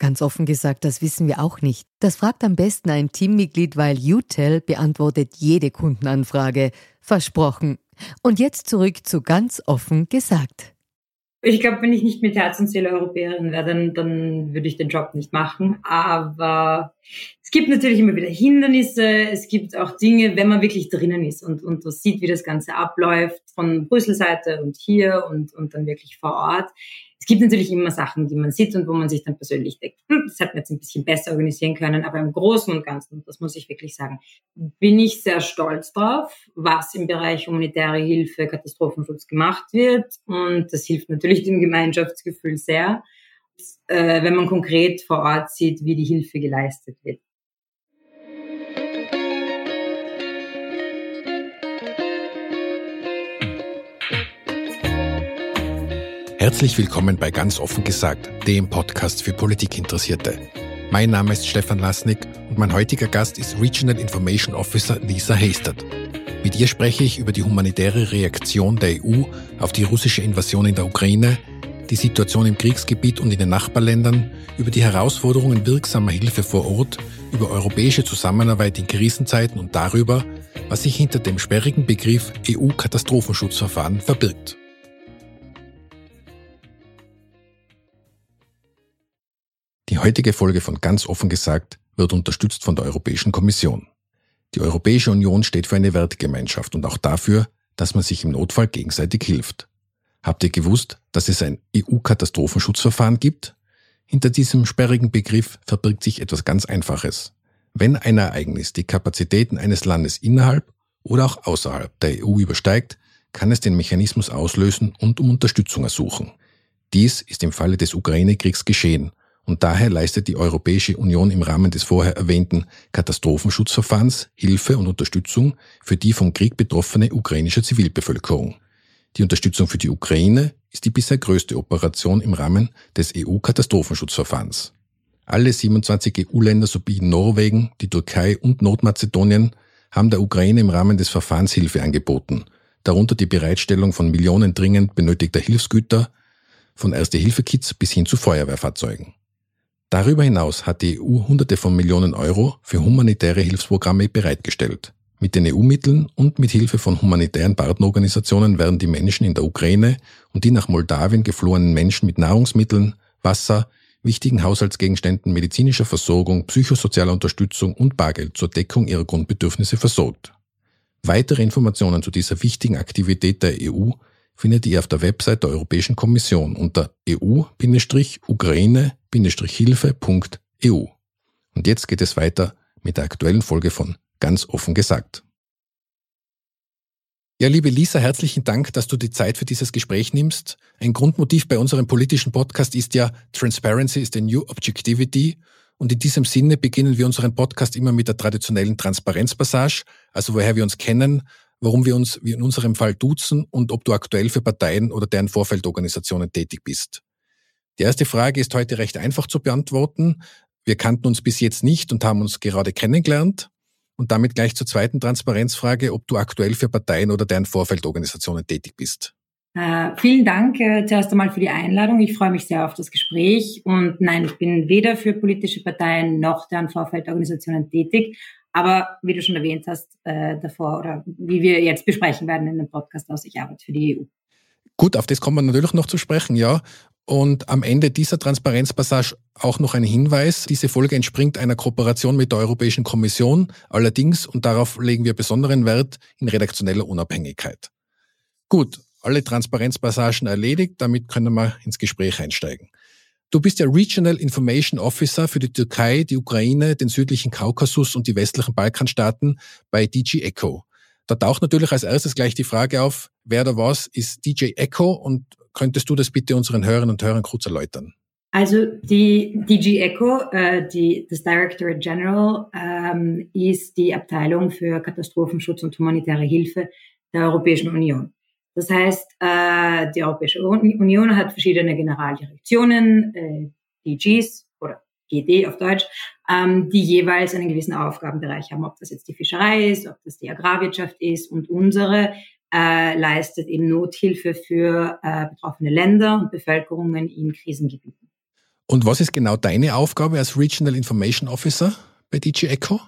Ganz offen gesagt, das wissen wir auch nicht. Das fragt am besten ein Teammitglied, weil UTEL beantwortet jede Kundenanfrage. Versprochen. Und jetzt zurück zu ganz offen gesagt. Ich glaube, wenn ich nicht mit Herz und Seele Europäerin wäre, dann, dann würde ich den Job nicht machen. Aber es gibt natürlich immer wieder Hindernisse. Es gibt auch Dinge, wenn man wirklich drinnen ist und, und das sieht, wie das Ganze abläuft, von Brüssel-Seite und hier und, und dann wirklich vor Ort es gibt natürlich immer Sachen, die man sieht und wo man sich dann persönlich denkt, hm, das hätten wir jetzt ein bisschen besser organisieren können, aber im Großen und Ganzen, das muss ich wirklich sagen, bin ich sehr stolz drauf, was im Bereich humanitäre Hilfe, Katastrophenschutz gemacht wird und das hilft natürlich dem Gemeinschaftsgefühl sehr, äh, wenn man konkret vor Ort sieht, wie die Hilfe geleistet wird. Herzlich willkommen bei Ganz offen gesagt, dem Podcast für Politikinteressierte. Mein Name ist Stefan Lasnik und mein heutiger Gast ist Regional Information Officer Lisa Hastert. Mit ihr spreche ich über die humanitäre Reaktion der EU auf die russische Invasion in der Ukraine, die Situation im Kriegsgebiet und in den Nachbarländern, über die Herausforderungen wirksamer Hilfe vor Ort, über europäische Zusammenarbeit in Krisenzeiten und darüber, was sich hinter dem sperrigen Begriff EU-Katastrophenschutzverfahren verbirgt. Die heutige Folge von Ganz offen gesagt wird unterstützt von der Europäischen Kommission. Die Europäische Union steht für eine Wertegemeinschaft und auch dafür, dass man sich im Notfall gegenseitig hilft. Habt ihr gewusst, dass es ein EU-Katastrophenschutzverfahren gibt? Hinter diesem sperrigen Begriff verbirgt sich etwas ganz Einfaches. Wenn ein Ereignis die Kapazitäten eines Landes innerhalb oder auch außerhalb der EU übersteigt, kann es den Mechanismus auslösen und um Unterstützung ersuchen. Dies ist im Falle des Ukraine-Kriegs geschehen und daher leistet die Europäische Union im Rahmen des vorher erwähnten Katastrophenschutzverfahrens Hilfe und Unterstützung für die vom Krieg betroffene ukrainische Zivilbevölkerung. Die Unterstützung für die Ukraine ist die bisher größte Operation im Rahmen des EU-Katastrophenschutzverfahrens. Alle 27 EU-Länder sowie Norwegen, die Türkei und Nordmazedonien haben der Ukraine im Rahmen des Verfahrens Hilfe angeboten, darunter die Bereitstellung von Millionen dringend benötigter Hilfsgüter, von Erste-Hilfe-Kits bis hin zu Feuerwehrfahrzeugen. Darüber hinaus hat die EU Hunderte von Millionen Euro für humanitäre Hilfsprogramme bereitgestellt. Mit den EU-Mitteln und mit Hilfe von humanitären Partnerorganisationen werden die Menschen in der Ukraine und die nach Moldawien geflohenen Menschen mit Nahrungsmitteln, Wasser, wichtigen Haushaltsgegenständen, medizinischer Versorgung, psychosozialer Unterstützung und Bargeld zur Deckung ihrer Grundbedürfnisse versorgt. Weitere Informationen zu dieser wichtigen Aktivität der EU findet ihr auf der Website der Europäischen Kommission unter eu-ukraine-hilfe.eu. Und jetzt geht es weiter mit der aktuellen Folge von Ganz offen gesagt. Ja, liebe Lisa, herzlichen Dank, dass du die Zeit für dieses Gespräch nimmst. Ein Grundmotiv bei unserem politischen Podcast ist ja Transparency is the new objectivity. Und in diesem Sinne beginnen wir unseren Podcast immer mit der traditionellen Transparenzpassage, also woher wir uns kennen, warum wir uns wie in unserem Fall duzen und ob du aktuell für Parteien oder deren Vorfeldorganisationen tätig bist. Die erste Frage ist heute recht einfach zu beantworten. Wir kannten uns bis jetzt nicht und haben uns gerade kennengelernt. Und damit gleich zur zweiten Transparenzfrage, ob du aktuell für Parteien oder deren Vorfeldorganisationen tätig bist. Äh, vielen Dank äh, zuerst einmal für die Einladung. Ich freue mich sehr auf das Gespräch. Und nein, ich bin weder für politische Parteien noch deren Vorfeldorganisationen tätig. Aber wie du schon erwähnt hast äh, davor oder wie wir jetzt besprechen werden in dem Podcast aus, ich arbeite für die EU. Gut, auf das kommen wir natürlich noch zu sprechen, ja. Und am Ende dieser Transparenzpassage auch noch ein Hinweis. Diese Folge entspringt einer Kooperation mit der Europäischen Kommission, allerdings, und darauf legen wir besonderen Wert, in redaktioneller Unabhängigkeit. Gut, alle Transparenzpassagen erledigt, damit können wir ins Gespräch einsteigen. Du bist ja Regional Information Officer für die Türkei, die Ukraine, den südlichen Kaukasus und die westlichen Balkanstaaten bei DG ECHO. Da taucht natürlich als erstes gleich die Frage auf, wer oder was ist DJ ECHO und könntest du das bitte unseren Hörern und Hörern kurz erläutern? Also die DG ECHO, äh, die, das Directorate General, ähm, ist die Abteilung für Katastrophenschutz und humanitäre Hilfe der Europäischen Union. Das heißt, äh, die Europäische Union hat verschiedene Generaldirektionen, äh, DGs oder GD auf Deutsch, ähm, die jeweils einen gewissen Aufgabenbereich haben, ob das jetzt die Fischerei ist, ob das die Agrarwirtschaft ist und unsere äh, leistet eben Nothilfe für äh, betroffene Länder und Bevölkerungen in Krisengebieten. Und was ist genau deine Aufgabe als Regional Information Officer bei DG ECHO?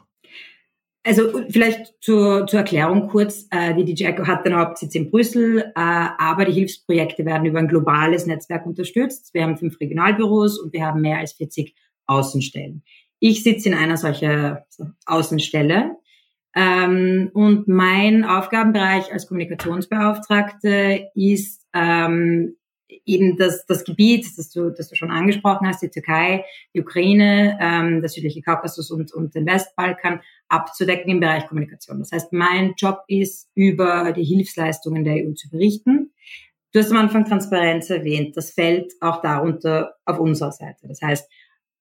Also vielleicht zur, zur Erklärung kurz, äh, die DJ Echo hat den Hauptsitz in Brüssel, äh, aber die Hilfsprojekte werden über ein globales Netzwerk unterstützt. Wir haben fünf Regionalbüros und wir haben mehr als 40 Außenstellen. Ich sitze in einer solcher Außenstelle ähm, und mein Aufgabenbereich als Kommunikationsbeauftragte ist ähm, eben das, das Gebiet, das du, das du schon angesprochen hast, die Türkei, die Ukraine, ähm, der südliche Kaukasus und, und den Westbalkan abzudecken im Bereich Kommunikation. Das heißt, mein Job ist, über die Hilfsleistungen der EU zu berichten. Du hast am Anfang Transparenz erwähnt. Das fällt auch darunter auf unserer Seite. Das heißt,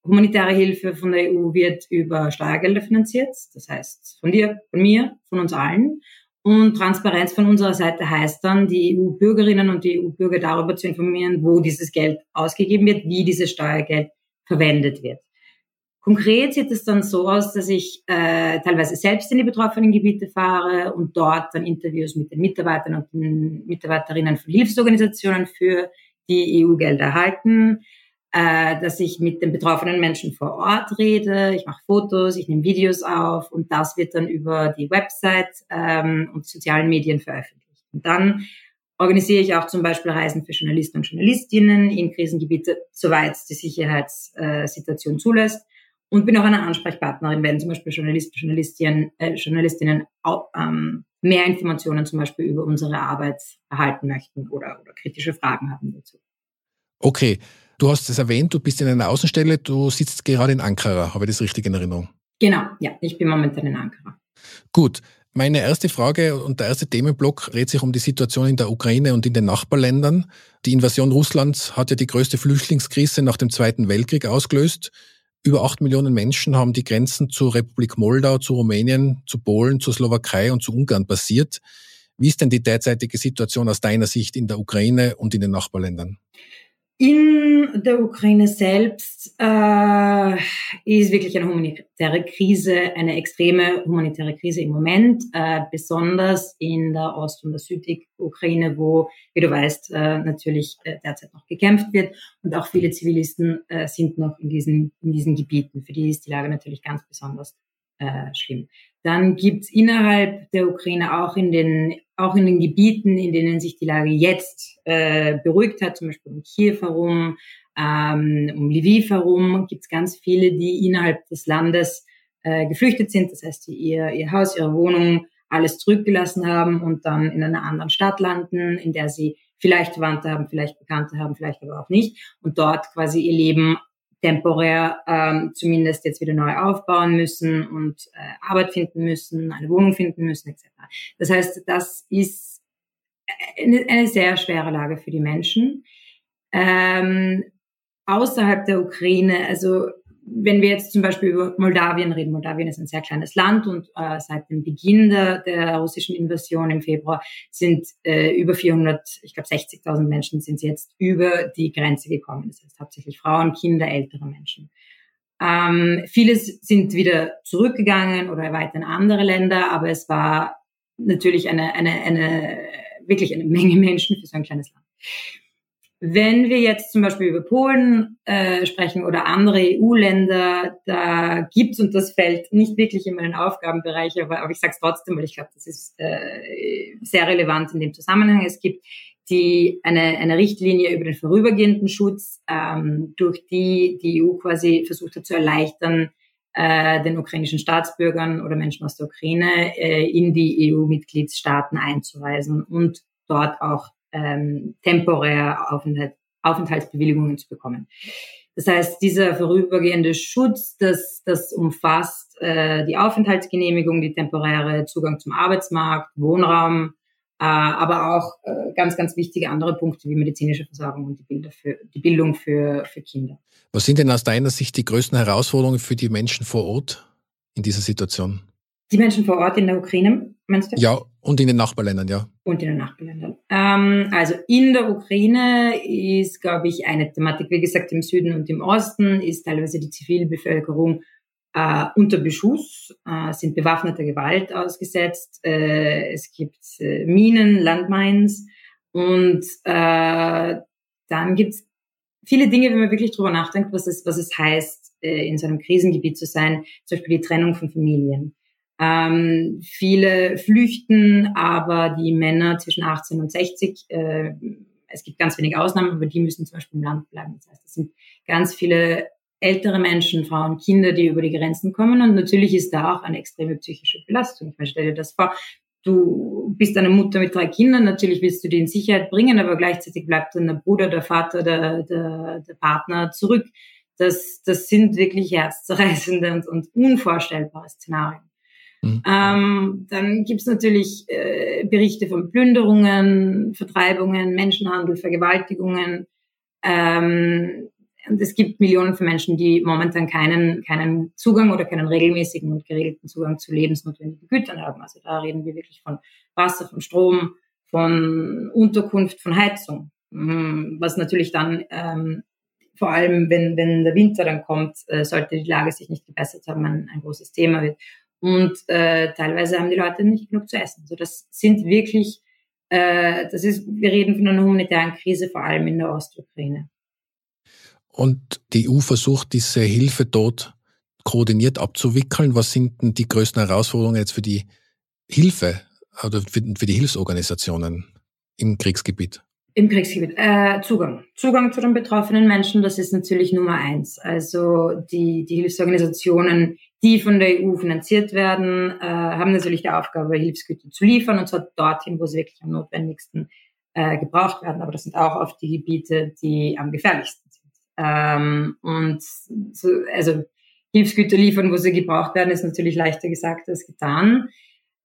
humanitäre Hilfe von der EU wird über Steuergelder finanziert. Das heißt, von dir, von mir, von uns allen. Und Transparenz von unserer Seite heißt dann, die EU-Bürgerinnen und die EU-Bürger darüber zu informieren, wo dieses Geld ausgegeben wird, wie dieses Steuergeld verwendet wird. Konkret sieht es dann so aus, dass ich äh, teilweise selbst in die betroffenen Gebiete fahre und dort dann Interviews mit den Mitarbeitern und den Mitarbeiterinnen von Hilfsorganisationen für die EU-Gelder erhalten äh, dass ich mit den betroffenen Menschen vor Ort rede. Ich mache Fotos, ich nehme Videos auf und das wird dann über die Website ähm, und sozialen Medien veröffentlicht. Und dann organisiere ich auch zum Beispiel Reisen für Journalisten und Journalistinnen in Krisengebiete, soweit die Sicherheitssituation zulässt. Und bin auch eine Ansprechpartnerin, wenn zum Beispiel Journalisten, Journalistinnen, äh, Journalistinnen auch, ähm, mehr Informationen zum Beispiel über unsere Arbeit erhalten möchten oder, oder kritische Fragen haben dazu. Okay, Du hast es erwähnt, du bist in einer Außenstelle, du sitzt gerade in Ankara. Habe ich das richtig in Erinnerung? Genau, ja, ich bin momentan in Ankara. Gut. Meine erste Frage und der erste Themenblock dreht sich um die Situation in der Ukraine und in den Nachbarländern. Die Invasion Russlands hat ja die größte Flüchtlingskrise nach dem Zweiten Weltkrieg ausgelöst. Über acht Millionen Menschen haben die Grenzen zur Republik Moldau, zu Rumänien, zu Polen, zur Slowakei und zu Ungarn passiert. Wie ist denn die derzeitige Situation aus deiner Sicht in der Ukraine und in den Nachbarländern? In der Ukraine selbst äh, ist wirklich eine humanitäre Krise, eine extreme humanitäre Krise im Moment, äh, besonders in der Ost- und der Südukraine, wo, wie du weißt, äh, natürlich äh, derzeit noch gekämpft wird und auch viele Zivilisten äh, sind noch in diesen, in diesen Gebieten. Für die ist die Lage natürlich ganz besonders äh, schlimm. Dann gibt's innerhalb der Ukraine auch in den auch in den Gebieten, in denen sich die Lage jetzt äh, beruhigt hat, zum Beispiel um Kiew herum, ähm, um Lviv herum, gibt's ganz viele, die innerhalb des Landes äh, geflüchtet sind. Das heißt, die ihr, ihr Haus, ihre Wohnung, alles zurückgelassen haben und dann in einer anderen Stadt landen, in der sie vielleicht Verwandte haben, vielleicht Bekannte haben, vielleicht aber auch nicht und dort quasi ihr Leben temporär ähm, zumindest jetzt wieder neu aufbauen müssen und äh, Arbeit finden müssen, eine Wohnung finden müssen etc. Das heißt, das ist eine, eine sehr schwere Lage für die Menschen. Ähm, außerhalb der Ukraine, also wenn wir jetzt zum Beispiel über Moldawien reden, Moldawien ist ein sehr kleines Land und äh, seit dem Beginn der, der russischen Invasion im Februar sind äh, über 400, ich glaube 60.000 Menschen sind jetzt über die Grenze gekommen. Das heißt hauptsächlich Frauen, Kinder, ältere Menschen. Ähm, viele sind wieder zurückgegangen oder weiter in andere Länder, aber es war natürlich eine, eine, eine wirklich eine Menge Menschen für so ein kleines Land. Wenn wir jetzt zum Beispiel über Polen äh, sprechen oder andere EU-Länder, da gibt's und das fällt nicht wirklich in meinen Aufgabenbereich, aber, aber ich sage es trotzdem, weil ich glaube, das ist äh, sehr relevant in dem Zusammenhang. Es gibt die eine, eine Richtlinie über den vorübergehenden Schutz, ähm, durch die die EU quasi versucht hat zu erleichtern, äh, den ukrainischen Staatsbürgern oder Menschen aus der Ukraine äh, in die EU-Mitgliedstaaten einzureisen und dort auch ähm, temporär Aufenthalt, Aufenthaltsbewilligungen zu bekommen. Das heißt, dieser vorübergehende Schutz, das, das umfasst äh, die Aufenthaltsgenehmigung, die temporäre Zugang zum Arbeitsmarkt, Wohnraum, äh, aber auch äh, ganz, ganz wichtige andere Punkte wie medizinische Versorgung und die, für, die Bildung für, für Kinder. Was sind denn aus deiner Sicht die größten Herausforderungen für die Menschen vor Ort in dieser Situation? Die Menschen vor Ort in der Ukraine, meinst du? Ja, und in den Nachbarländern, ja. Und in den Nachbarländern. Ähm, also in der Ukraine ist, glaube ich, eine Thematik, wie gesagt, im Süden und im Osten ist teilweise die Zivilbevölkerung äh, unter Beschuss, äh, sind bewaffneter Gewalt ausgesetzt. Äh, es gibt äh, Minen, Landmines und äh, dann gibt's viele Dinge, wenn man wirklich drüber nachdenkt, was es, was es heißt, äh, in so einem Krisengebiet zu sein, zum Beispiel die Trennung von Familien. Ähm, viele flüchten, aber die Männer zwischen 18 und 60, äh, es gibt ganz wenige Ausnahmen, aber die müssen zum Beispiel im Land bleiben. Das heißt, es sind ganz viele ältere Menschen, Frauen, Kinder, die über die Grenzen kommen. Und natürlich ist da auch eine extreme psychische Belastung. Ich meine, stell dir das vor. Du bist eine Mutter mit drei Kindern, natürlich willst du die in Sicherheit bringen, aber gleichzeitig bleibt dann der Bruder, der Vater, der, der, der Partner zurück. Das, das sind wirklich herzzerreißende und, und unvorstellbare Szenarien. Mhm. Ähm, dann gibt's natürlich äh, Berichte von Plünderungen, Vertreibungen, Menschenhandel, Vergewaltigungen. Ähm, und es gibt Millionen von Menschen, die momentan keinen, keinen Zugang oder keinen regelmäßigen und geregelten Zugang zu lebensnotwendigen Gütern haben. Also da reden wir wirklich von Wasser, von Strom, von Unterkunft, von Heizung. Mhm. Was natürlich dann, ähm, vor allem wenn, wenn der Winter dann kommt, äh, sollte die Lage sich nicht gebessert haben, ein, ein großes Thema wird. Und äh, teilweise haben die Leute nicht genug zu essen. Also das sind wirklich, äh, das ist, wir reden von einer humanitären Krise, vor allem in der Ostukraine. Und die EU versucht, diese Hilfe dort koordiniert abzuwickeln. Was sind denn die größten Herausforderungen jetzt für die Hilfe oder für, für die Hilfsorganisationen im Kriegsgebiet? Im Kriegsgebiet. Äh, Zugang. Zugang zu den betroffenen Menschen, das ist natürlich Nummer eins. Also die, die Hilfsorganisationen, die von der EU finanziert werden, äh, haben natürlich die Aufgabe, Hilfsgüter zu liefern, und zwar dorthin, wo sie wirklich am notwendigsten äh, gebraucht werden. Aber das sind auch oft die Gebiete, die am gefährlichsten sind. Ähm, und so, also Hilfsgüter liefern, wo sie gebraucht werden, ist natürlich leichter gesagt als getan.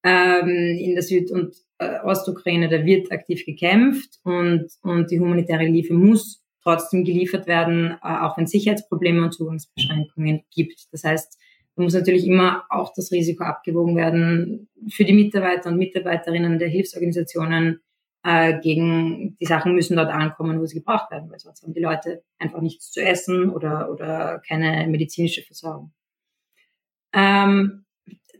Ähm, in der Süd- und äh, Ostukraine, da wird aktiv gekämpft und, und die humanitäre Hilfe muss trotzdem geliefert werden, äh, auch wenn Sicherheitsprobleme und Zugangsbeschränkungen gibt. Das heißt, muss natürlich immer auch das Risiko abgewogen werden für die Mitarbeiter und Mitarbeiterinnen der Hilfsorganisationen. Äh, gegen die Sachen müssen dort ankommen, wo sie gebraucht werden, weil sonst haben die Leute einfach nichts zu essen oder, oder keine medizinische Versorgung. Ähm,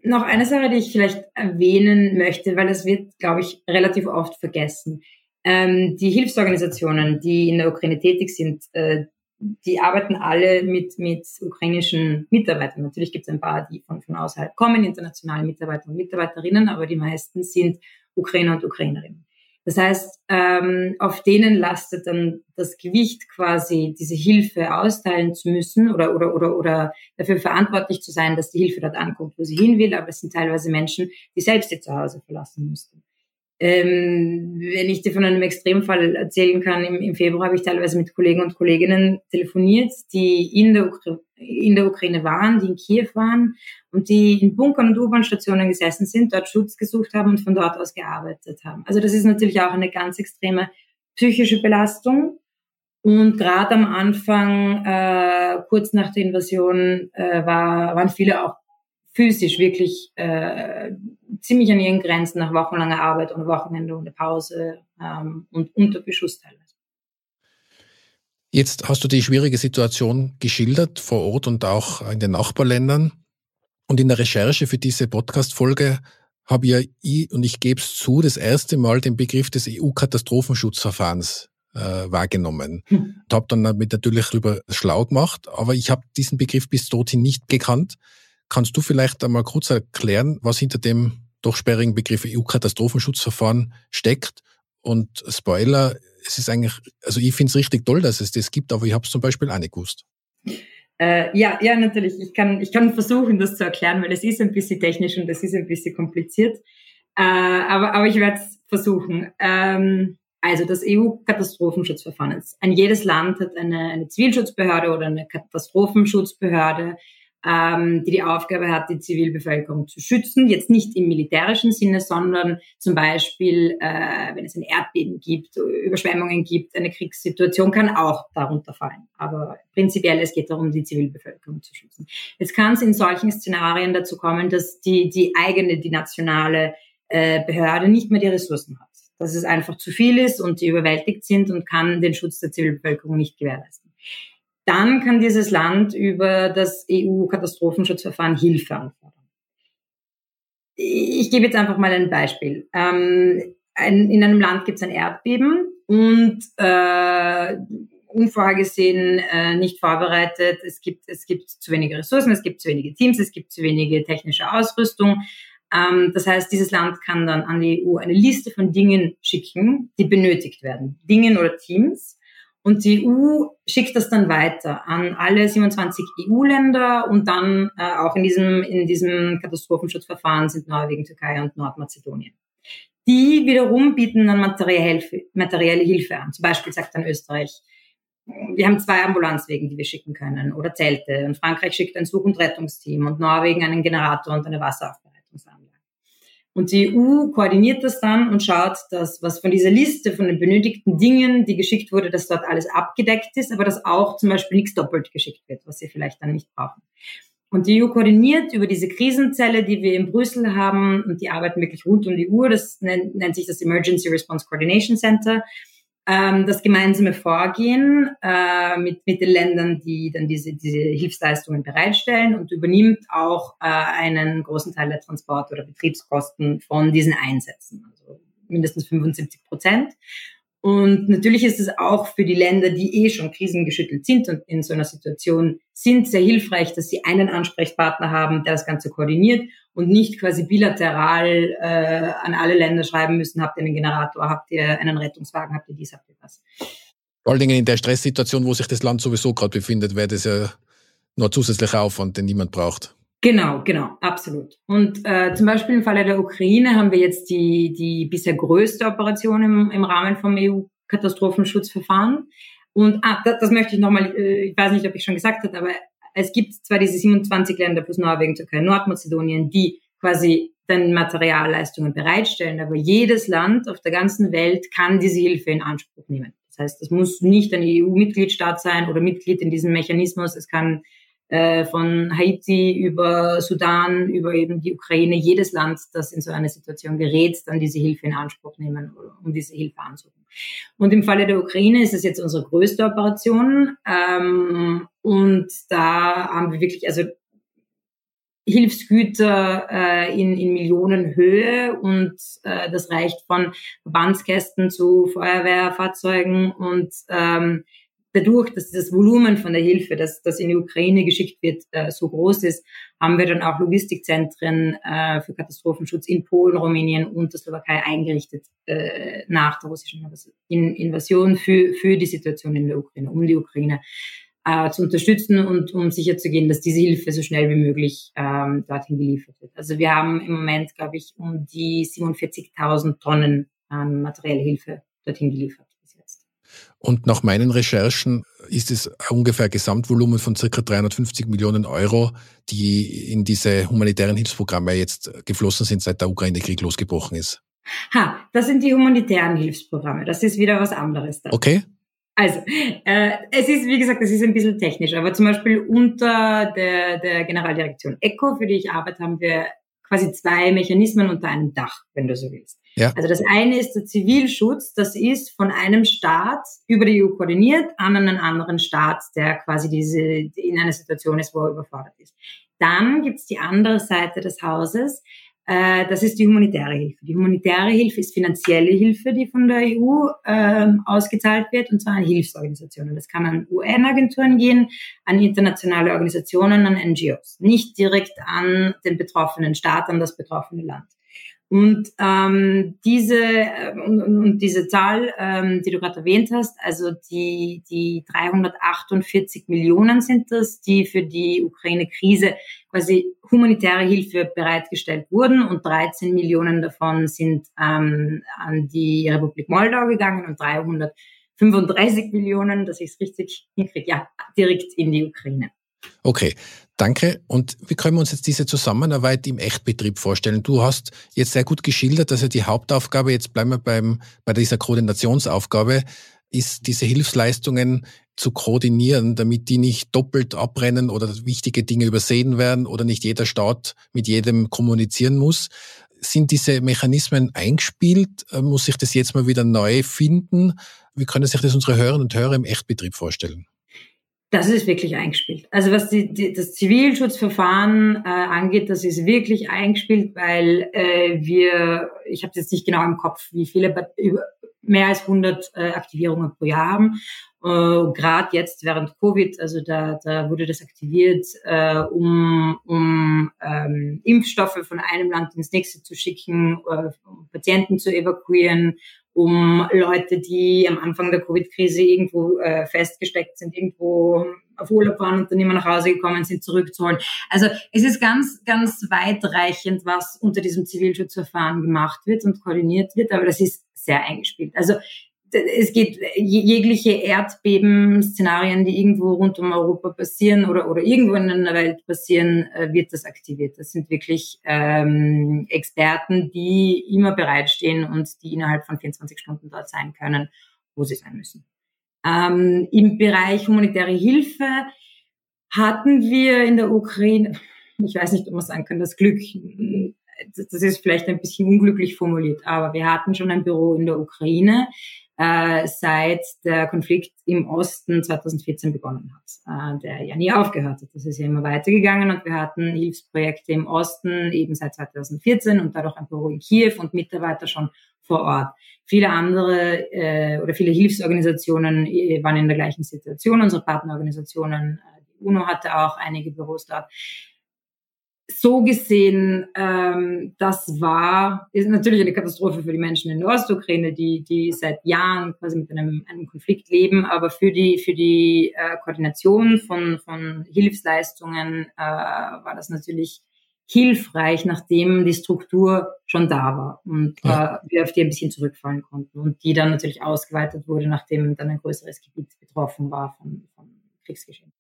noch eine Sache, die ich vielleicht erwähnen möchte, weil das wird, glaube ich, relativ oft vergessen. Ähm, die Hilfsorganisationen, die in der Ukraine tätig sind, äh, die arbeiten alle mit, mit ukrainischen Mitarbeitern. Natürlich gibt es ein paar, die von, von außerhalb kommen, internationale Mitarbeiter und Mitarbeiterinnen, aber die meisten sind Ukrainer und Ukrainerinnen. Das heißt, ähm, auf denen lastet dann das Gewicht quasi, diese Hilfe austeilen zu müssen oder, oder, oder, oder dafür verantwortlich zu sein, dass die Hilfe dort ankommt, wo sie hin will. Aber es sind teilweise Menschen, die selbst ihr Zuhause verlassen mussten. Ähm, wenn ich dir von einem Extremfall erzählen kann, im, im Februar habe ich teilweise mit Kollegen und Kolleginnen telefoniert, die in der, in der Ukraine waren, die in Kiew waren und die in Bunkern und U-Bahn-Stationen gesessen sind, dort Schutz gesucht haben und von dort aus gearbeitet haben. Also das ist natürlich auch eine ganz extreme psychische Belastung. Und gerade am Anfang, äh, kurz nach der Invasion, äh, war, waren viele auch physisch wirklich äh, ziemlich an ihren Grenzen nach wochenlanger Arbeit und Wochenende ohne Pause ähm, und unter Beschuss teilweise. Jetzt hast du die schwierige Situation geschildert vor Ort und auch in den Nachbarländern. Und in der Recherche für diese Podcast-Folge habe ja ich, und ich gebe es zu, das erste Mal den Begriff des EU-Katastrophenschutzverfahrens äh, wahrgenommen. Hm. Und habe dann damit natürlich darüber schlau gemacht, aber ich habe diesen Begriff bis dorthin nicht gekannt. Kannst du vielleicht einmal kurz erklären, was hinter dem doch sperrigen Begriff EU-Katastrophenschutzverfahren steckt? Und Spoiler, es ist eigentlich, also ich finde es richtig toll, dass es das gibt, aber ich habe es zum Beispiel auch nicht gewusst. Äh, ja, ja, natürlich. Ich kann, ich kann versuchen, das zu erklären, weil es ist ein bisschen technisch und es ist ein bisschen kompliziert. Äh, aber, aber ich werde es versuchen. Ähm, Also das EU-Katastrophenschutzverfahren. Ein jedes Land hat eine, eine Zivilschutzbehörde oder eine Katastrophenschutzbehörde, ähm, die die Aufgabe hat, die Zivilbevölkerung zu schützen. Jetzt nicht im militärischen Sinne, sondern zum Beispiel, äh, wenn es ein Erdbeben gibt, Überschwemmungen gibt, eine Kriegssituation kann auch darunter fallen. Aber prinzipiell, es geht darum, die Zivilbevölkerung zu schützen. Jetzt kann es in solchen Szenarien dazu kommen, dass die, die eigene, die nationale äh, Behörde nicht mehr die Ressourcen hat. Dass es einfach zu viel ist und die überwältigt sind und kann den Schutz der Zivilbevölkerung nicht gewährleisten dann kann dieses Land über das EU-Katastrophenschutzverfahren Hilfe anfordern. Ich gebe jetzt einfach mal ein Beispiel. Ähm, ein, in einem Land gibt es ein Erdbeben und äh, unvorhergesehen, äh, nicht vorbereitet. Es gibt, es gibt zu wenige Ressourcen, es gibt zu wenige Teams, es gibt zu wenige technische Ausrüstung. Ähm, das heißt, dieses Land kann dann an die EU eine Liste von Dingen schicken, die benötigt werden. Dingen oder Teams. Und die EU schickt das dann weiter an alle 27 EU-Länder und dann äh, auch in diesem, in diesem Katastrophenschutzverfahren sind Norwegen, Türkei und Nordmazedonien. Die wiederum bieten dann materielle Hilfe, materielle Hilfe an. Zum Beispiel sagt dann Österreich, wir haben zwei Ambulanzwegen, die wir schicken können oder Zelte. Und Frankreich schickt ein Such- und Rettungsteam und Norwegen einen Generator und eine Wasseraufbereitungsanlage. Und die EU koordiniert das dann und schaut, dass was von dieser Liste von den benötigten Dingen, die geschickt wurde, dass dort alles abgedeckt ist, aber dass auch zum Beispiel nichts doppelt geschickt wird, was sie vielleicht dann nicht brauchen. Und die EU koordiniert über diese Krisenzelle, die wir in Brüssel haben, und die arbeiten wirklich rund um die Uhr. Das nennt, nennt sich das Emergency Response Coordination Center ähm, das gemeinsame Vorgehen äh, mit, mit den Ländern, die dann diese, diese Hilfsleistungen bereitstellen und übernimmt auch äh, einen großen Teil der Transport- oder Betriebskosten von diesen Einsätzen, also mindestens 75 Prozent. Und natürlich ist es auch für die Länder, die eh schon krisengeschüttelt sind und in so einer Situation sind, sehr hilfreich, dass sie einen Ansprechpartner haben, der das Ganze koordiniert und nicht quasi bilateral äh, an alle Länder schreiben müssen, habt ihr einen Generator, habt ihr einen Rettungswagen, habt ihr dies, habt ihr das. Vor allen Dingen in der Stresssituation, wo sich das Land sowieso gerade befindet, wäre das ja nur zusätzlicher Aufwand, den niemand braucht. Genau, genau, absolut. Und äh, zum Beispiel im Falle der Ukraine haben wir jetzt die, die bisher größte Operation im, im Rahmen vom EU-Katastrophenschutzverfahren. Und ah, das, das möchte ich nochmal, äh, ich weiß nicht, ob ich schon gesagt habe, aber es gibt zwar diese 27 Länder plus Norwegen, Türkei, Nordmazedonien, die quasi dann Materialleistungen bereitstellen, aber jedes Land auf der ganzen Welt kann diese Hilfe in Anspruch nehmen. Das heißt, es muss nicht ein EU-Mitgliedstaat sein oder Mitglied in diesem Mechanismus. Es kann äh, von Haiti über Sudan, über eben die Ukraine, jedes Land, das in so eine Situation gerät, dann diese Hilfe in Anspruch nehmen, um diese Hilfe anzurufen. Und im Falle der Ukraine ist es jetzt unsere größte Operation. Ähm, und da haben wir wirklich, also Hilfsgüter äh, in, in Millionenhöhe und äh, das reicht von Verbandskästen zu Feuerwehrfahrzeugen und ähm, dadurch, dass das Volumen von der Hilfe, das, das in die Ukraine geschickt wird, äh, so groß ist, haben wir dann auch Logistikzentren äh, für Katastrophenschutz in Polen, Rumänien und der Slowakei eingerichtet äh, nach der russischen Invasion für, für die Situation in der Ukraine, um die Ukraine zu unterstützen und um sicherzugehen, dass diese Hilfe so schnell wie möglich ähm, dorthin geliefert wird. Also wir haben im Moment, glaube ich, um die 47.000 Tonnen an materielle Hilfe dorthin geliefert. Und nach meinen Recherchen ist es ungefähr Gesamtvolumen von circa 350 Millionen Euro, die in diese humanitären Hilfsprogramme jetzt geflossen sind, seit der Ukraine-Krieg losgebrochen ist. Ha, das sind die humanitären Hilfsprogramme. Das ist wieder was anderes. Dann. Okay. Also, äh, es ist, wie gesagt, es ist ein bisschen technisch, aber zum Beispiel unter der, der Generaldirektion ECO, für die ich arbeite, haben wir quasi zwei Mechanismen unter einem Dach, wenn du so willst. Ja. Also das eine ist der Zivilschutz, das ist von einem Staat über die EU koordiniert an einen anderen Staat, der quasi diese in einer Situation ist, wo er überfordert ist. Dann gibt's die andere Seite des Hauses, äh, das ist die humanitäre Hilfe. Die humanitäre Hilfe ist finanzielle Hilfe, die von der EU äh, ausgezahlt wird, und zwar an Hilfsorganisationen. Das kann an UN-Agenturen gehen, an internationale Organisationen, an NGOs, nicht direkt an den betroffenen Staat, an das betroffene Land. Und ähm, diese äh, und, und diese Zahl, ähm, die du gerade erwähnt hast, also die die 348 Millionen sind das, die für die Ukraine-Krise quasi humanitäre Hilfe bereitgestellt wurden und 13 Millionen davon sind ähm, an die Republik Moldau gegangen und 335 Millionen, dass ich es richtig hinkriege, ja, direkt in die Ukraine. Okay, danke. Und wie können wir uns jetzt diese Zusammenarbeit im Echtbetrieb vorstellen? Du hast jetzt sehr gut geschildert, dass ja die Hauptaufgabe, jetzt bleiben wir beim, bei dieser Koordinationsaufgabe, ist, diese Hilfsleistungen zu koordinieren, damit die nicht doppelt abbrennen oder wichtige Dinge übersehen werden oder nicht jeder Staat mit jedem kommunizieren muss. Sind diese Mechanismen eingespielt? Äh, muss sich das jetzt mal wieder neu finden? Wie können sich das unsere Hörerinnen und Hörer im Echtbetrieb vorstellen? Das ist wirklich eingespielt. Also was die, die, das Zivilschutzverfahren äh, angeht, das ist wirklich eingespielt, weil äh, wir, ich habe jetzt nicht genau im Kopf, wie viele, über, mehr als 100 äh, Aktivierungen pro Jahr haben. Äh, Gerade jetzt während Covid, also da, da wurde das aktiviert, äh, um, um ähm, Impfstoffe von einem Land ins nächste zu schicken, äh, Patienten zu evakuieren, um Leute, die am Anfang der Covid-Krise irgendwo äh, festgesteckt sind, irgendwo auf Urlaub waren und dann immer nach Hause gekommen sind, zurückzuholen. Also es ist ganz, ganz weitreichend, was unter diesem Zivilschutzverfahren gemacht wird und koordiniert wird, aber das ist sehr eingespielt. Also es geht jegliche Erdbeben-Szenarien, die irgendwo rund um Europa passieren oder, oder irgendwo in der Welt passieren, äh, wird das aktiviert. Das sind wirklich ähm, Experten, die immer bereitstehen und die innerhalb von 24 Stunden dort sein können, wo sie sein müssen. Ähm, Im Bereich humanitäre Hilfe hatten wir in der Ukraine, ich weiß nicht, ob man sagen kann, das Glück, das ist vielleicht ein bisschen unglücklich formuliert, aber wir hatten schon ein Büro in der Ukraine, äh, seit der Konflikt im Osten 2014 begonnen hat, äh, der ja nie aufgehört hat. Das ist ja immer weitergegangen und wir hatten Hilfsprojekte im Osten eben seit 2014 und dadurch ein Büro in Kiew und Mitarbeiter schon vor Ort. Viele andere äh, oder viele Hilfsorganisationen äh, waren in der gleichen Situation. Unsere Partnerorganisationen, äh, die UNO hatte auch einige Büros dort so gesehen, ähm, das war, ist natürlich eine Katastrophe für die Menschen in der Ostukraine, die, die seit Jahren quasi mit einem, einem Konflikt leben, aber für die, für die äh, Koordination von, von Hilfsleistungen äh, war das natürlich hilfreich, nachdem die Struktur schon da war und ja. äh, wir auf die ein bisschen zurückfallen konnten und die dann natürlich ausgeweitet wurde, nachdem dann ein größeres Gebiet betroffen war von, von Kriegsgeschehen.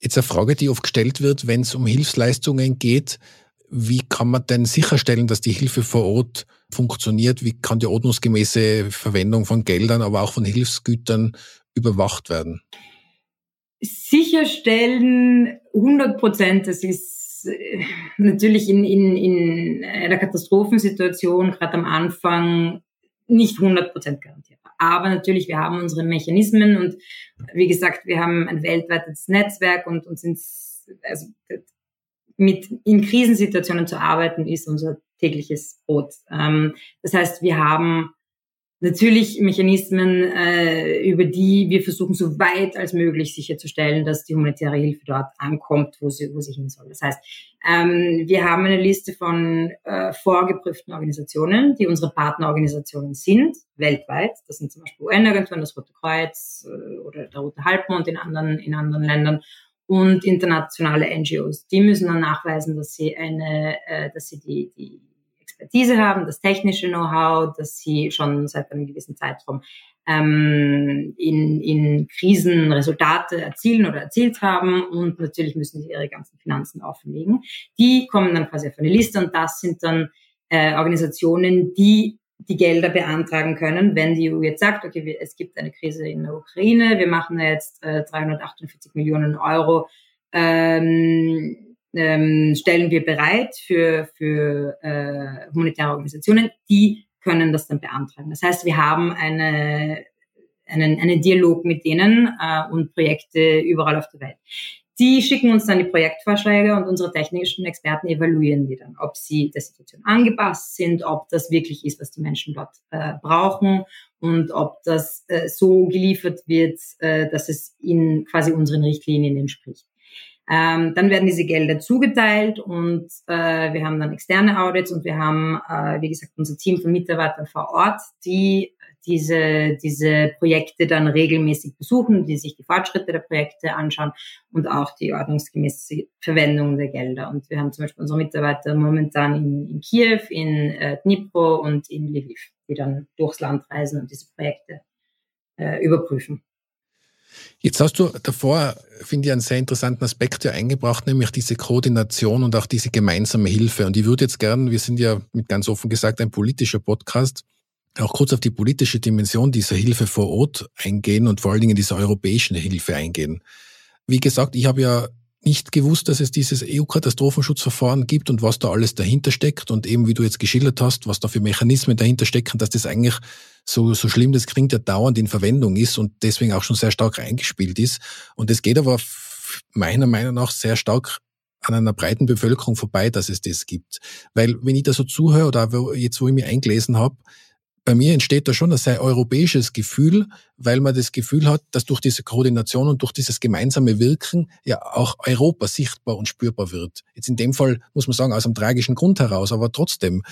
Jetzt eine Frage, die oft gestellt wird, wenn es um Hilfsleistungen geht. Wie kann man denn sicherstellen, dass die Hilfe vor Ort funktioniert? Wie kann die ordnungsgemäße Verwendung von Geldern, aber auch von Hilfsgütern überwacht werden? Sicherstellen 100 Prozent, das ist äh, natürlich in, in, in einer Katastrophensituation, gerade am Anfang, nicht 100 Prozent garantiert. Aber natürlich, wir haben unsere Mechanismen und wie gesagt, wir haben ein weltweites Netzwerk und uns ins, also mit in Krisensituationen zu arbeiten ist unser tägliches Brot. Ähm, das heißt, wir haben natürlich Mechanismen, äh, über die wir versuchen, so weit als möglich sicherzustellen, dass die humanitäre Hilfe dort ankommt, wo sie, wo sie hin soll. Das heißt, ähm, wir haben eine Liste von äh, vorgeprüften Organisationen, die unsere Partnerorganisationen sind, weltweit. Das sind zum Beispiel UN-Agenturen, das Rote Kreuz äh, oder der Rote Halbmond in anderen, in anderen Ländern und internationale NGOs. Die müssen dann nachweisen, dass sie eine, äh, dass sie die, die Expertise haben, das technische Know-how, dass sie schon seit einem gewissen Zeitraum ähm, in, in Krisen Resultate erzielen oder erzielt haben und natürlich müssen sie ihre ganzen Finanzen offenlegen. Die kommen dann quasi auf eine Liste und das sind dann äh, Organisationen, die die Gelder beantragen können, wenn die EU jetzt sagt, okay, es gibt eine Krise in der Ukraine, wir machen jetzt äh, 348 Millionen Euro ähm, ähm, stellen wir bereit für, für äh, humanitäre Organisationen, die können das dann beantragen. Das heißt, wir haben eine, einen, einen Dialog mit denen äh, und Projekte überall auf der Welt. Die schicken uns dann die Projektvorschläge und unsere technischen Experten evaluieren die dann, ob sie der Situation angepasst sind, ob das wirklich ist, was die Menschen dort äh, brauchen und ob das äh, so geliefert wird, äh, dass es in quasi unseren Richtlinien entspricht. Ähm, dann werden diese Gelder zugeteilt und äh, wir haben dann externe Audits und wir haben, äh, wie gesagt, unser Team von Mitarbeitern vor Ort, die diese, diese Projekte dann regelmäßig besuchen, die sich die Fortschritte der Projekte anschauen und auch die ordnungsgemäße Verwendung der Gelder. Und wir haben zum Beispiel unsere Mitarbeiter momentan in, in Kiew, in äh, Dnipro und in Lviv, die dann durchs Land reisen und diese Projekte äh, überprüfen. Jetzt hast du davor, finde ich, einen sehr interessanten Aspekt ja eingebracht, nämlich diese Koordination und auch diese gemeinsame Hilfe. Und ich würde jetzt gern, wir sind ja mit ganz offen gesagt ein politischer Podcast, auch kurz auf die politische Dimension dieser Hilfe vor Ort eingehen und vor allen Dingen dieser europäischen Hilfe eingehen. Wie gesagt, ich habe ja nicht gewusst, dass es dieses EU-Katastrophenschutzverfahren gibt und was da alles dahinter steckt und eben wie du jetzt geschildert hast, was da für Mechanismen dahinter stecken, dass das eigentlich so, so schlimm das klingt, ja dauernd in Verwendung ist und deswegen auch schon sehr stark eingespielt ist. Und es geht aber meiner Meinung nach sehr stark an einer breiten Bevölkerung vorbei, dass es das gibt. Weil wenn ich da so zuhöre oder jetzt, wo ich mich eingelesen habe, bei mir entsteht da schon ein sehr europäisches Gefühl, weil man das Gefühl hat, dass durch diese Koordination und durch dieses gemeinsame Wirken ja auch Europa sichtbar und spürbar wird. Jetzt in dem Fall muss man sagen, aus einem tragischen Grund heraus, aber trotzdem.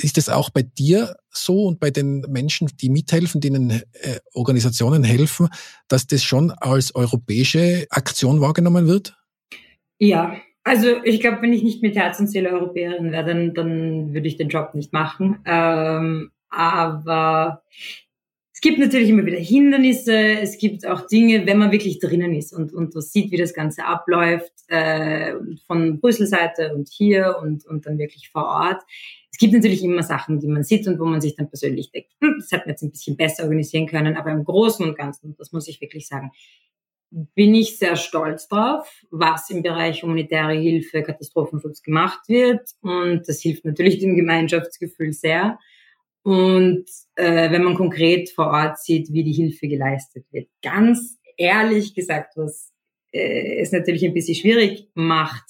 Ist das auch bei dir so und bei den Menschen, die mithelfen, denen äh, Organisationen helfen, dass das schon als europäische Aktion wahrgenommen wird? Ja, also ich glaube, wenn ich nicht mit Herz und Seele Europäerin wäre, dann, dann würde ich den Job nicht machen. Ähm, aber es gibt natürlich immer wieder Hindernisse, es gibt auch Dinge, wenn man wirklich drinnen ist und, und so sieht, wie das Ganze abläuft, äh, von Brüssel-Seite und hier und, und dann wirklich vor Ort. Es gibt natürlich immer Sachen, die man sieht und wo man sich dann persönlich denkt, hm, das hätten wir jetzt ein bisschen besser organisieren können, aber im Großen und Ganzen, das muss ich wirklich sagen, bin ich sehr stolz drauf, was im Bereich humanitäre Hilfe, Katastrophenschutz gemacht wird. Und das hilft natürlich dem Gemeinschaftsgefühl sehr. Und äh, wenn man konkret vor Ort sieht, wie die Hilfe geleistet wird. Ganz ehrlich gesagt, was äh, es natürlich ein bisschen schwierig macht,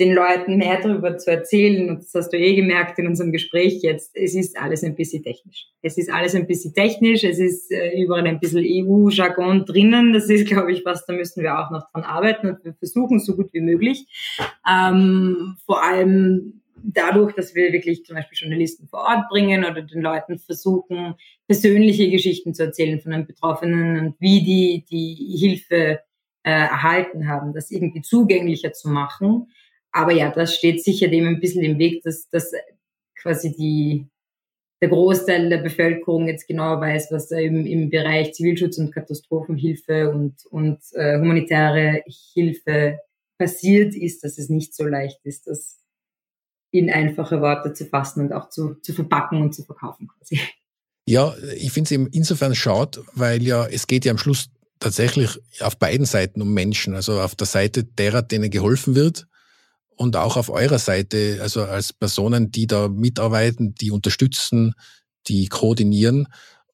den Leuten mehr darüber zu erzählen, und das hast du eh gemerkt in unserem Gespräch jetzt, es ist alles ein bisschen technisch. Es ist alles ein bisschen technisch, es ist äh, überall ein bisschen EU-Jargon drinnen, das ist, glaube ich, was, da müssen wir auch noch dran arbeiten und wir versuchen so gut wie möglich. Ähm, vor allem dadurch, dass wir wirklich zum Beispiel Journalisten vor Ort bringen oder den Leuten versuchen, persönliche Geschichten zu erzählen von den Betroffenen und wie die die Hilfe äh, erhalten haben, das irgendwie zugänglicher zu machen. Aber ja, das steht sicher dem ein bisschen im Weg, dass, dass quasi die, der Großteil der Bevölkerung jetzt genau weiß, was da im, im Bereich Zivilschutz und Katastrophenhilfe und, und äh, humanitäre Hilfe passiert ist, dass es nicht so leicht ist, das in einfache Worte zu fassen und auch zu, zu verpacken und zu verkaufen quasi. Ja, ich finde es eben insofern schade, weil ja es geht ja am Schluss tatsächlich auf beiden Seiten um Menschen, also auf der Seite derer, denen geholfen wird und auch auf eurer Seite, also als Personen, die da mitarbeiten, die unterstützen, die koordinieren.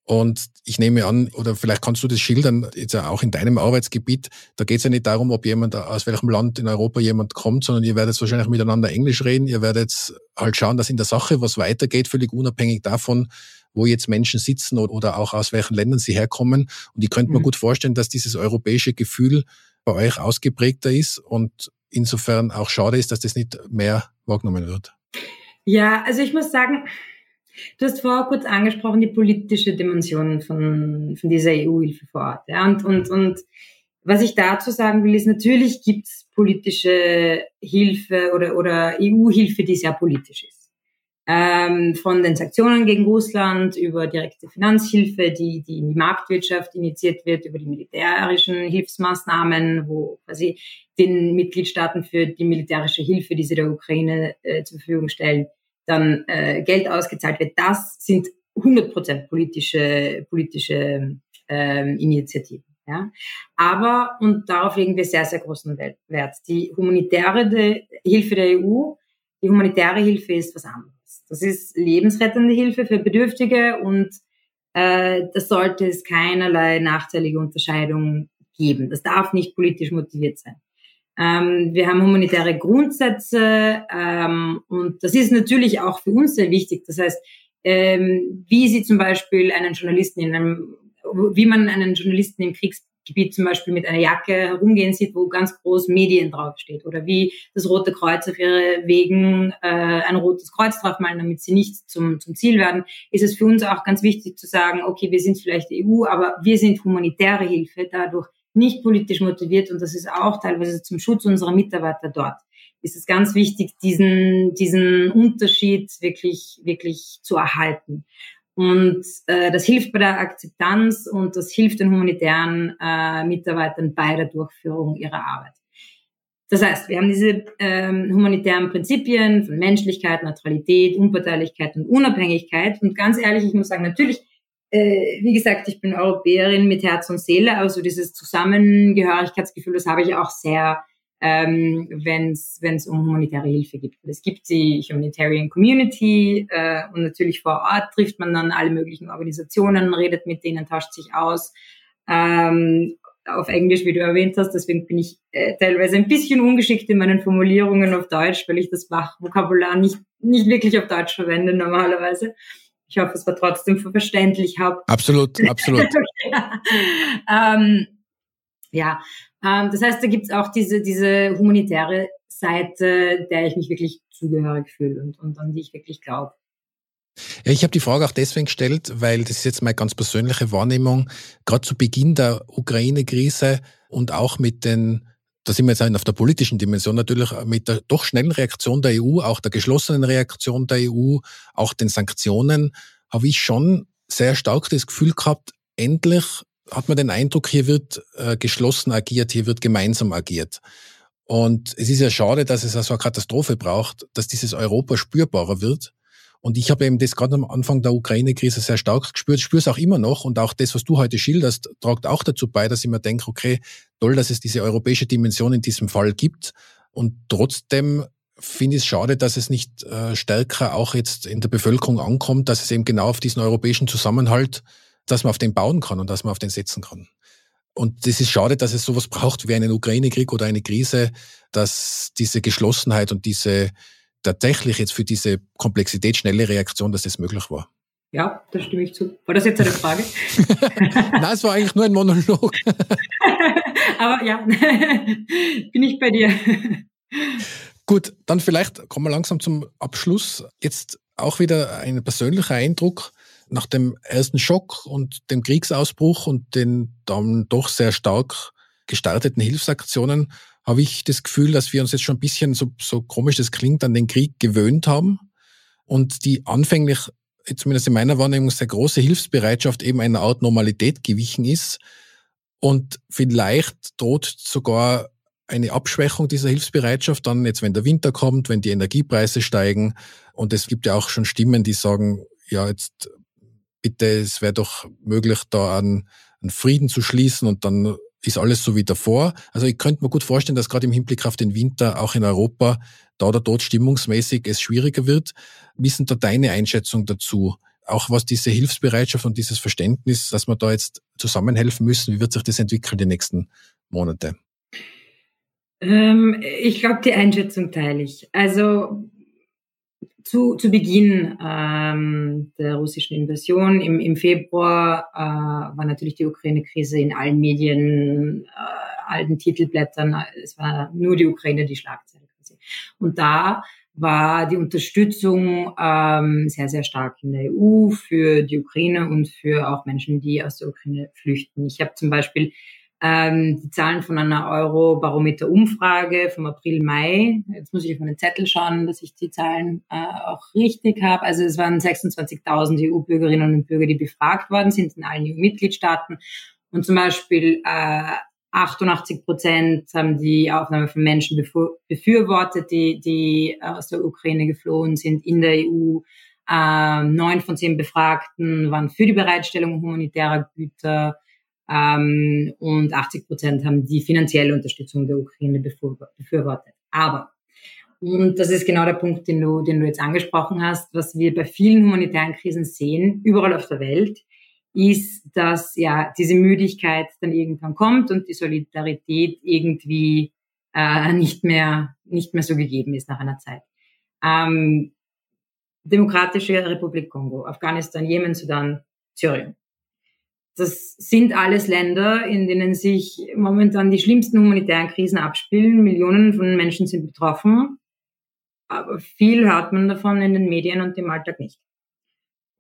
Und ich nehme an, oder vielleicht kannst du das schildern, jetzt auch in deinem Arbeitsgebiet, da geht es ja nicht darum, ob jemand aus welchem Land in Europa jemand kommt, sondern ihr werdet wahrscheinlich miteinander Englisch reden, ihr werdet halt schauen, dass in der Sache was weitergeht, völlig unabhängig davon, wo jetzt Menschen sitzen oder auch aus welchen Ländern sie herkommen. Und ich könnte mir mhm. gut vorstellen, dass dieses europäische Gefühl bei euch ausgeprägter ist und insofern auch schade ist, dass das nicht mehr wahrgenommen wird. Ja, also ich muss sagen, Du hast vorher kurz angesprochen, die politische Dimension von, von dieser EU-Hilfe vor Ort. Ja? Und, und, und was ich dazu sagen will, ist, natürlich gibt es politische Hilfe oder, oder EU-Hilfe, die sehr politisch ist. Ähm, von den Sanktionen gegen Russland über direkte Finanzhilfe, die, die in die Marktwirtschaft initiiert wird, über die militärischen Hilfsmaßnahmen, wo quasi den Mitgliedstaaten für die militärische Hilfe, die sie der Ukraine äh, zur Verfügung stellen, dann äh, Geld ausgezahlt wird, das sind 100% politische, politische ähm, Initiativen. Ja? Aber, und darauf legen wir sehr, sehr großen Wert, die humanitäre de, Hilfe der EU, die humanitäre Hilfe ist was anderes. Das ist lebensrettende Hilfe für Bedürftige und äh, das sollte es keinerlei nachteilige Unterscheidung geben. Das darf nicht politisch motiviert sein. Ähm, wir haben humanitäre Grundsätze ähm, und das ist natürlich auch für uns sehr wichtig. Das heißt, ähm, wie sie zum Beispiel einen Journalisten in einem, wie man einen Journalisten im Kriegs Gebiet zum Beispiel mit einer Jacke herumgehen sieht, wo ganz groß Medien draufsteht oder wie das Rote Kreuz auf ihre Wegen äh, ein rotes Kreuz draufmalen, damit sie nicht zum, zum Ziel werden, ist es für uns auch ganz wichtig zu sagen, okay, wir sind vielleicht EU, aber wir sind humanitäre Hilfe, dadurch nicht politisch motiviert und das ist auch teilweise zum Schutz unserer Mitarbeiter dort. Ist es ganz wichtig, diesen, diesen Unterschied wirklich, wirklich zu erhalten. Und äh, das hilft bei der Akzeptanz und das hilft den humanitären äh, Mitarbeitern bei der Durchführung ihrer Arbeit. Das heißt, wir haben diese ähm, humanitären Prinzipien von Menschlichkeit, Neutralität, Unparteilichkeit und Unabhängigkeit. Und ganz ehrlich, ich muss sagen, natürlich, äh, wie gesagt, ich bin Europäerin mit Herz und Seele, also dieses Zusammengehörigkeitsgefühl, das habe ich auch sehr ähm, wenn es um humanitäre Hilfe geht. Es gibt die Humanitarian Community äh, und natürlich vor Ort trifft man dann alle möglichen Organisationen, redet mit denen, tauscht sich aus. Ähm, auf Englisch, wie du erwähnt hast, deswegen bin ich äh, teilweise ein bisschen ungeschickt in meinen Formulierungen auf Deutsch, weil ich das Fachvokabular nicht, nicht wirklich auf Deutsch verwende normalerweise. Ich hoffe, es war trotzdem verständlich. Hab. Absolut, absolut. ähm, ja, ähm, das heißt, da gibt's auch diese, diese humanitäre Seite, der ich mich wirklich zugehörig fühle und, und an die ich wirklich glaube. Ja, ich habe die Frage auch deswegen gestellt, weil das ist jetzt meine ganz persönliche Wahrnehmung, gerade zu Beginn der Ukraine-Krise und auch mit den, da sind wir jetzt auf der politischen Dimension natürlich, mit der doch schnellen Reaktion der EU, auch der geschlossenen Reaktion der EU, auch den Sanktionen, habe ich schon sehr stark das Gefühl gehabt, endlich hat man den Eindruck, hier wird äh, geschlossen agiert, hier wird gemeinsam agiert. Und es ist ja schade, dass es also eine Katastrophe braucht, dass dieses Europa spürbarer wird. Und ich habe eben das gerade am Anfang der Ukraine-Krise sehr stark gespürt, spüre es auch immer noch. Und auch das, was du heute schilderst, tragt auch dazu bei, dass ich mir denke, okay, toll, dass es diese europäische Dimension in diesem Fall gibt. Und trotzdem finde ich es schade, dass es nicht äh, stärker auch jetzt in der Bevölkerung ankommt, dass es eben genau auf diesen europäischen Zusammenhalt dass man auf den bauen kann und dass man auf den setzen kann. Und das ist schade, dass es sowas braucht wie einen Ukraine-Krieg oder eine Krise, dass diese Geschlossenheit und diese tatsächlich jetzt für diese Komplexität schnelle Reaktion, dass das möglich war. Ja, da stimme ich zu. War das jetzt eine Frage? Nein, es war eigentlich nur ein Monolog. Aber ja, bin ich bei dir. Gut, dann vielleicht kommen wir langsam zum Abschluss. Jetzt auch wieder ein persönlicher Eindruck nach dem ersten Schock und dem Kriegsausbruch und den dann doch sehr stark gestarteten Hilfsaktionen habe ich das Gefühl, dass wir uns jetzt schon ein bisschen, so, so komisch das klingt, an den Krieg gewöhnt haben und die anfänglich, zumindest in meiner Wahrnehmung, sehr große Hilfsbereitschaft eben einer Art Normalität gewichen ist. Und vielleicht droht sogar eine Abschwächung dieser Hilfsbereitschaft dann jetzt, wenn der Winter kommt, wenn die Energiepreise steigen. Und es gibt ja auch schon Stimmen, die sagen, ja, jetzt bitte, es wäre doch möglich, da einen, einen Frieden zu schließen und dann ist alles so wie davor. Also ich könnte mir gut vorstellen, dass gerade im Hinblick auf den Winter auch in Europa da oder dort stimmungsmäßig es schwieriger wird. Wie sind da deine Einschätzung dazu? Auch was diese Hilfsbereitschaft und dieses Verständnis, dass wir da jetzt zusammenhelfen müssen, wie wird sich das entwickeln die nächsten Monate? Ähm, ich glaube, die Einschätzung teile ich. Also zu, zu Beginn ähm, der russischen Invasion im, im Februar äh, war natürlich die Ukraine-Krise in allen Medien, äh, allen Titelblättern. Es war nur die Ukraine die Schlagzeile. Und da war die Unterstützung ähm, sehr, sehr stark in der EU für die Ukraine und für auch Menschen, die aus der Ukraine flüchten. Ich habe zum Beispiel ähm, die Zahlen von einer Euro-Barometer-Umfrage vom April, Mai. Jetzt muss ich auf meinen Zettel schauen, dass ich die Zahlen äh, auch richtig habe. Also es waren 26.000 EU-Bürgerinnen und Bürger, die befragt worden sind in allen EU-Mitgliedstaaten. Und zum Beispiel äh, 88 Prozent haben die Aufnahme von Menschen befürwortet, die, die aus der Ukraine geflohen sind in der EU. Ähm, von zehn Befragten waren für die Bereitstellung humanitärer Güter. Ähm, und 80 Prozent haben die finanzielle Unterstützung der Ukraine befürwortet. Aber, und das ist genau der Punkt, den du, den du jetzt angesprochen hast, was wir bei vielen humanitären Krisen sehen, überall auf der Welt, ist, dass ja diese Müdigkeit dann irgendwann kommt und die Solidarität irgendwie äh, nicht mehr nicht mehr so gegeben ist nach einer Zeit. Ähm, Demokratische Republik Kongo, Afghanistan, Jemen, Sudan, Syrien das sind alles Länder, in denen sich momentan die schlimmsten humanitären Krisen abspielen. Millionen von Menschen sind betroffen. Aber viel hört man davon in den Medien und im Alltag nicht.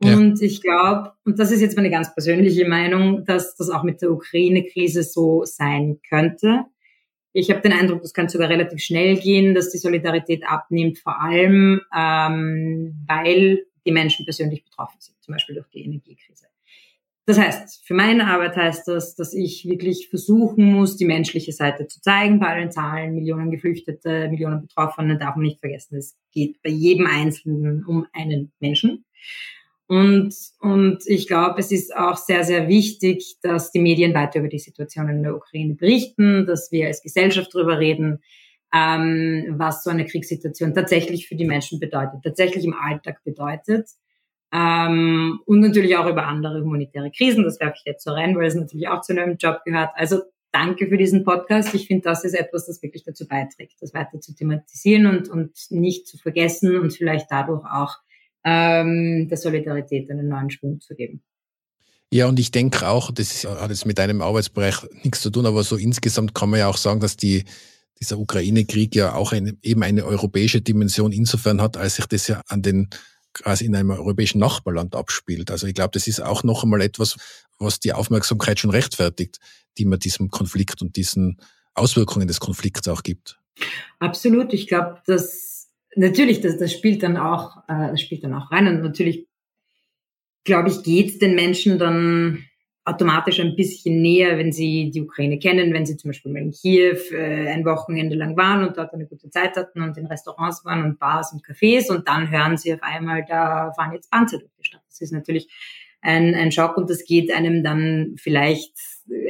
Ja. Und ich glaube, und das ist jetzt meine ganz persönliche Meinung, dass das auch mit der Ukraine-Krise so sein könnte. Ich habe den Eindruck, das könnte sogar relativ schnell gehen, dass die Solidarität abnimmt, vor allem ähm, weil die Menschen persönlich betroffen sind, zum Beispiel durch die Energiekrise. Das heißt, für meine Arbeit heißt das, dass ich wirklich versuchen muss, die menschliche Seite zu zeigen bei allen Zahlen, Millionen Geflüchtete, Millionen Betroffene, darf man nicht vergessen, es geht bei jedem Einzelnen um einen Menschen. Und, und ich glaube, es ist auch sehr, sehr wichtig, dass die Medien weiter über die Situation in der Ukraine berichten, dass wir als Gesellschaft darüber reden, ähm, was so eine Kriegssituation tatsächlich für die Menschen bedeutet, tatsächlich im Alltag bedeutet. Ähm, und natürlich auch über andere humanitäre Krisen. Das werfe ich jetzt so rein, weil es natürlich auch zu einem Job gehört. Also danke für diesen Podcast. Ich finde, das ist etwas, das wirklich dazu beiträgt, das weiter zu thematisieren und, und nicht zu vergessen und vielleicht dadurch auch ähm, der Solidarität einen neuen Schwung zu geben. Ja, und ich denke auch, das hat jetzt mit deinem Arbeitsbereich nichts zu tun, aber so insgesamt kann man ja auch sagen, dass die, dieser Ukraine-Krieg ja auch eine, eben eine europäische Dimension insofern hat, als sich das ja an den quasi in einem europäischen Nachbarland abspielt. Also ich glaube, das ist auch noch einmal etwas, was die Aufmerksamkeit schon rechtfertigt, die man diesem Konflikt und diesen Auswirkungen des Konflikts auch gibt. Absolut. Ich glaube, dass natürlich, das, das spielt dann auch, äh, das spielt dann auch rein. Und natürlich, glaube ich, geht den Menschen dann automatisch ein bisschen näher, wenn sie die Ukraine kennen, wenn sie zum Beispiel mal in Kiew äh, ein Wochenende lang waren und dort eine gute Zeit hatten und in Restaurants waren und Bars und Cafés und dann hören sie auf einmal, da fahren jetzt Panzer durch die Stadt. Das ist natürlich ein, ein Schock und das geht einem dann vielleicht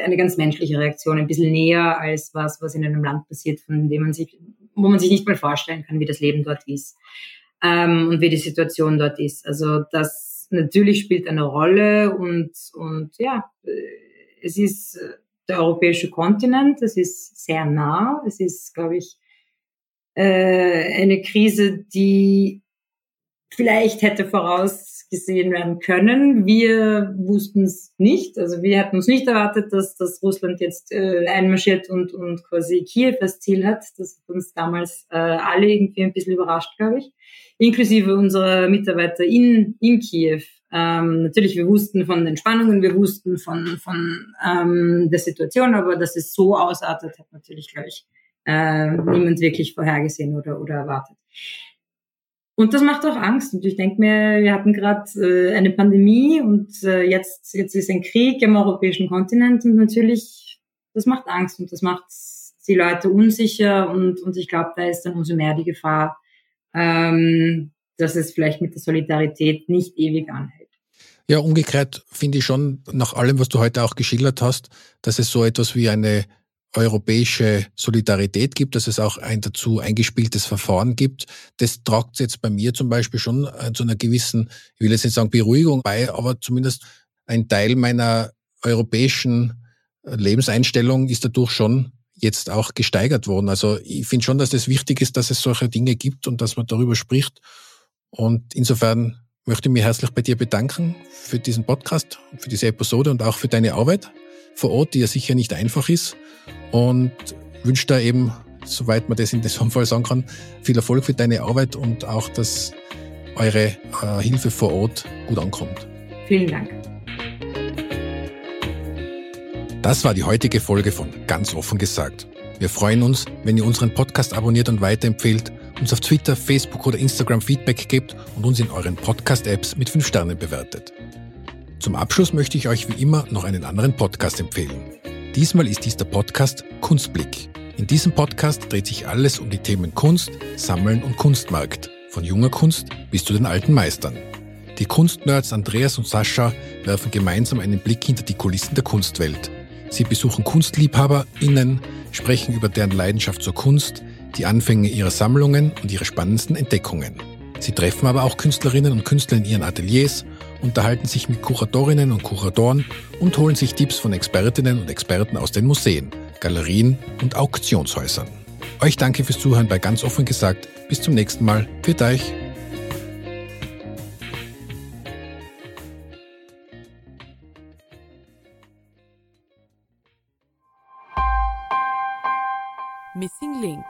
eine ganz menschliche Reaktion ein bisschen näher als was, was in einem Land passiert, von dem man sich, wo man sich nicht mal vorstellen kann, wie das Leben dort ist ähm, und wie die Situation dort ist. Also das natürlich spielt eine Rolle und, und ja, äh, es ist äh, der europäische Kontinent, es ist sehr nah, es ist, glaube ich, äh, eine Krise, die vielleicht hätte vorausgesehen werden können. Wir wussten es nicht. Also wir hatten uns nicht erwartet, dass, dass Russland jetzt äh, einmarschiert und, und quasi Kiew als Ziel hat. Das hat uns damals äh, alle irgendwie ein bisschen überrascht, glaube ich inklusive unserer Mitarbeiter in, in Kiew. Ähm, natürlich, wir wussten von den Spannungen, wir wussten von, von ähm, der Situation, aber dass es so ausartet, hat natürlich, glaube ich, äh, niemand wirklich vorhergesehen oder, oder erwartet. Und das macht auch Angst. Und ich denke mir, wir hatten gerade äh, eine Pandemie und äh, jetzt, jetzt ist ein Krieg im europäischen Kontinent und natürlich, das macht Angst und das macht die Leute unsicher und, und ich glaube, da ist dann umso mehr die Gefahr, ähm, dass es vielleicht mit der Solidarität nicht ewig anhält. Ja, umgekehrt finde ich schon, nach allem, was du heute auch geschildert hast, dass es so etwas wie eine europäische Solidarität gibt, dass es auch ein dazu eingespieltes Verfahren gibt. Das tragt jetzt bei mir zum Beispiel schon äh, zu einer gewissen, ich will jetzt nicht sagen Beruhigung bei, aber zumindest ein Teil meiner europäischen äh, Lebenseinstellung ist dadurch schon jetzt auch gesteigert worden. Also ich finde schon, dass es wichtig ist, dass es solche Dinge gibt und dass man darüber spricht. Und insofern möchte ich mich herzlich bei dir bedanken für diesen Podcast, für diese Episode und auch für deine Arbeit vor Ort, die ja sicher nicht einfach ist. Und wünsche da eben, soweit man das in diesem Fall sagen kann, viel Erfolg für deine Arbeit und auch, dass eure äh, Hilfe vor Ort gut ankommt. Vielen Dank. Das war die heutige Folge von Ganz offen gesagt. Wir freuen uns, wenn ihr unseren Podcast abonniert und weiterempfehlt, uns auf Twitter, Facebook oder Instagram Feedback gebt und uns in euren Podcast-Apps mit 5 Sternen bewertet. Zum Abschluss möchte ich euch wie immer noch einen anderen Podcast empfehlen. Diesmal ist dies der Podcast Kunstblick. In diesem Podcast dreht sich alles um die Themen Kunst, Sammeln und Kunstmarkt, von junger Kunst bis zu den alten Meistern. Die Kunstnerds Andreas und Sascha werfen gemeinsam einen Blick hinter die Kulissen der Kunstwelt Sie besuchen KunstliebhaberInnen, sprechen über deren Leidenschaft zur Kunst, die Anfänge ihrer Sammlungen und ihre spannendsten Entdeckungen. Sie treffen aber auch Künstlerinnen und Künstler in ihren Ateliers, unterhalten sich mit Kuratorinnen und Kuratoren und holen sich Tipps von Expertinnen und Experten aus den Museen, Galerien und Auktionshäusern. Euch danke fürs Zuhören bei ganz offen gesagt. Bis zum nächsten Mal. Für euch. Missing Link